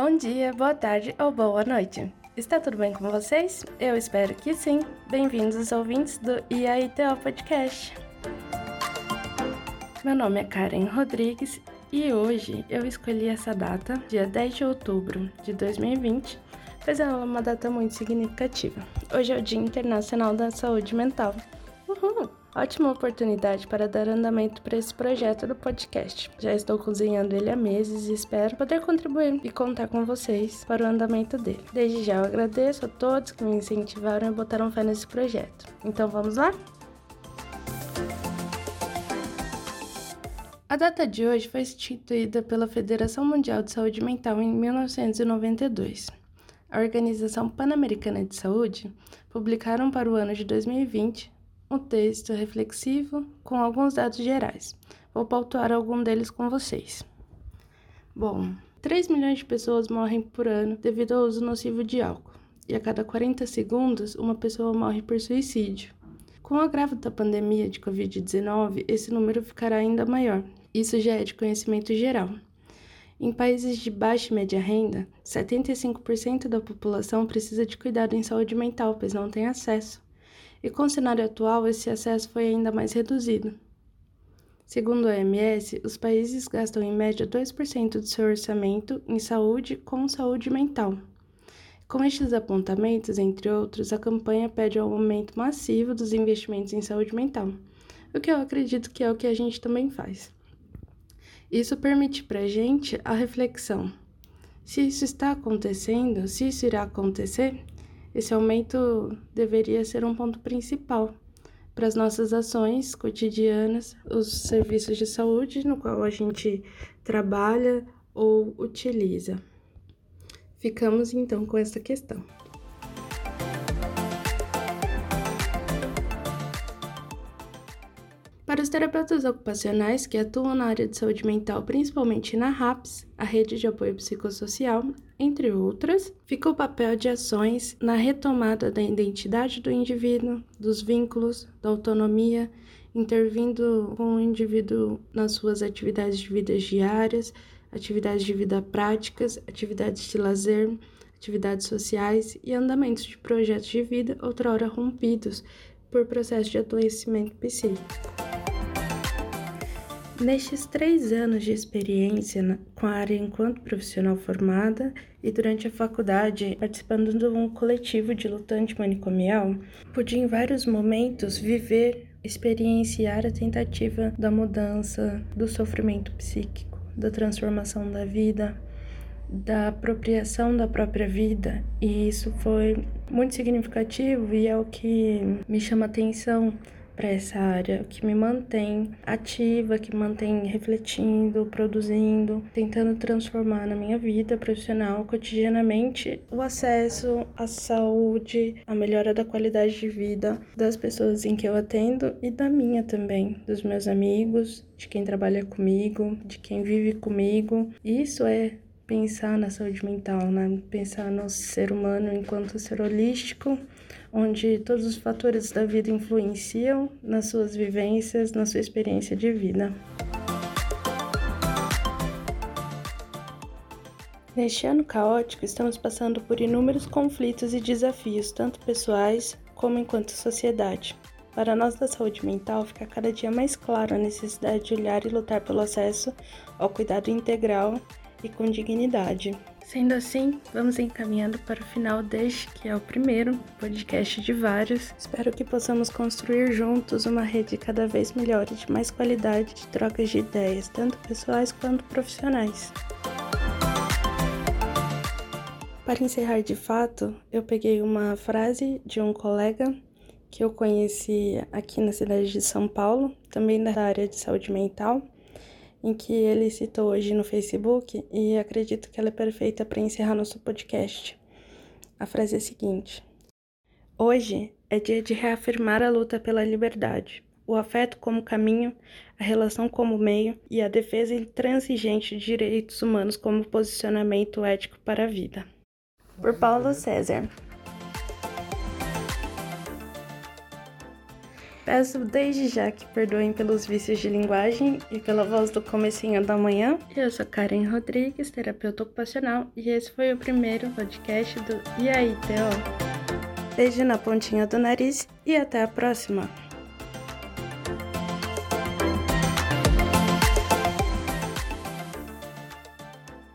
Bom dia, boa tarde ou boa noite. Está tudo bem com vocês? Eu espero que sim. Bem-vindos ouvintes do IAITO Podcast. Meu nome é Karen Rodrigues e hoje eu escolhi essa data, dia 10 de outubro de 2020, pois ela é uma data muito significativa. Hoje é o Dia Internacional da Saúde Mental. Ótima oportunidade para dar andamento para esse projeto do podcast. Já estou cozinhando ele há meses e espero poder contribuir e contar com vocês para o andamento dele. Desde já eu agradeço a todos que me incentivaram e botaram fé nesse projeto. Então vamos lá? A data de hoje foi instituída pela Federação Mundial de Saúde Mental em 1992. A Organização Pan-Americana de Saúde publicaram para o ano de 2020 um texto reflexivo com alguns dados gerais. Vou pautar algum deles com vocês. Bom, 3 milhões de pessoas morrem por ano devido ao uso nocivo de álcool, e a cada 40 segundos uma pessoa morre por suicídio. Com o agravo da pandemia de Covid-19, esse número ficará ainda maior. Isso já é de conhecimento geral. Em países de baixa e média renda, 75% da população precisa de cuidado em saúde mental, pois não tem acesso e com o cenário atual esse acesso foi ainda mais reduzido. Segundo a OMS, os países gastam em média 2% do seu orçamento em saúde com saúde mental. Com estes apontamentos, entre outros, a campanha pede um aumento massivo dos investimentos em saúde mental, o que eu acredito que é o que a gente também faz. Isso permite para a gente a reflexão. Se isso está acontecendo, se isso irá acontecer, esse aumento deveria ser um ponto principal para as nossas ações cotidianas, os serviços de saúde no qual a gente trabalha ou utiliza. Ficamos então com essa questão. Para os terapeutas ocupacionais que atuam na área de saúde mental, principalmente na RAPS, a Rede de Apoio Psicossocial, entre outras, fica o papel de ações na retomada da identidade do indivíduo, dos vínculos, da autonomia, intervindo com o indivíduo nas suas atividades de vida diárias, atividades de vida práticas, atividades de lazer, atividades sociais e andamentos de projetos de vida outrora rompidos por processo de adoecimento psíquico. Nestes três anos de experiência com a área enquanto profissional formada e durante a faculdade participando de um coletivo de lutante manicomial, pude em vários momentos viver, experienciar a tentativa da mudança, do sofrimento psíquico, da transformação da vida, da apropriação da própria vida, e isso foi muito significativo e é o que me chama atenção para essa área, que me mantém ativa, que mantém refletindo, produzindo, tentando transformar na minha vida profissional cotidianamente o acesso à saúde, a melhora da qualidade de vida das pessoas em que eu atendo e da minha também, dos meus amigos, de quem trabalha comigo, de quem vive comigo. Isso é pensar na saúde mental, né? Pensar no ser humano enquanto ser holístico onde todos os fatores da vida influenciam nas suas vivências, na sua experiência de vida. Neste ano caótico, estamos passando por inúmeros conflitos e desafios, tanto pessoais como enquanto sociedade. Para nós da saúde mental, fica cada dia mais claro a necessidade de olhar e lutar pelo acesso ao cuidado integral e com dignidade. Sendo assim, vamos encaminhando para o final deste, que é o primeiro podcast de vários. Espero que possamos construir juntos uma rede cada vez melhor e de mais qualidade de trocas de ideias, tanto pessoais quanto profissionais. Para encerrar de fato, eu peguei uma frase de um colega que eu conheci aqui na cidade de São Paulo, também da área de saúde mental em que ele citou hoje no Facebook e acredito que ela é perfeita para encerrar nosso podcast. A frase é a seguinte: Hoje é dia de reafirmar a luta pela liberdade, o afeto como caminho, a relação como meio e a defesa intransigente de direitos humanos como posicionamento ético para a vida. Por Paulo César. Peço desde já que perdoem pelos vícios de linguagem e pela voz do comecinho da manhã. Eu sou Karen Rodrigues, terapeuta ocupacional, e esse foi o primeiro podcast do E aí, Theo? Beijo na pontinha do nariz e até a próxima!